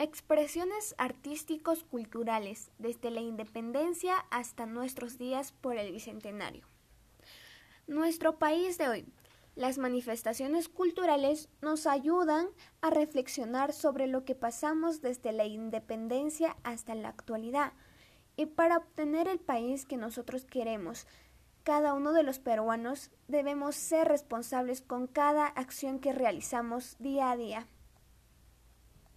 Expresiones artísticos culturales desde la independencia hasta nuestros días por el Bicentenario. Nuestro país de hoy. Las manifestaciones culturales nos ayudan a reflexionar sobre lo que pasamos desde la independencia hasta la actualidad y para obtener el país que nosotros queremos. Cada uno de los peruanos debemos ser responsables con cada acción que realizamos día a día.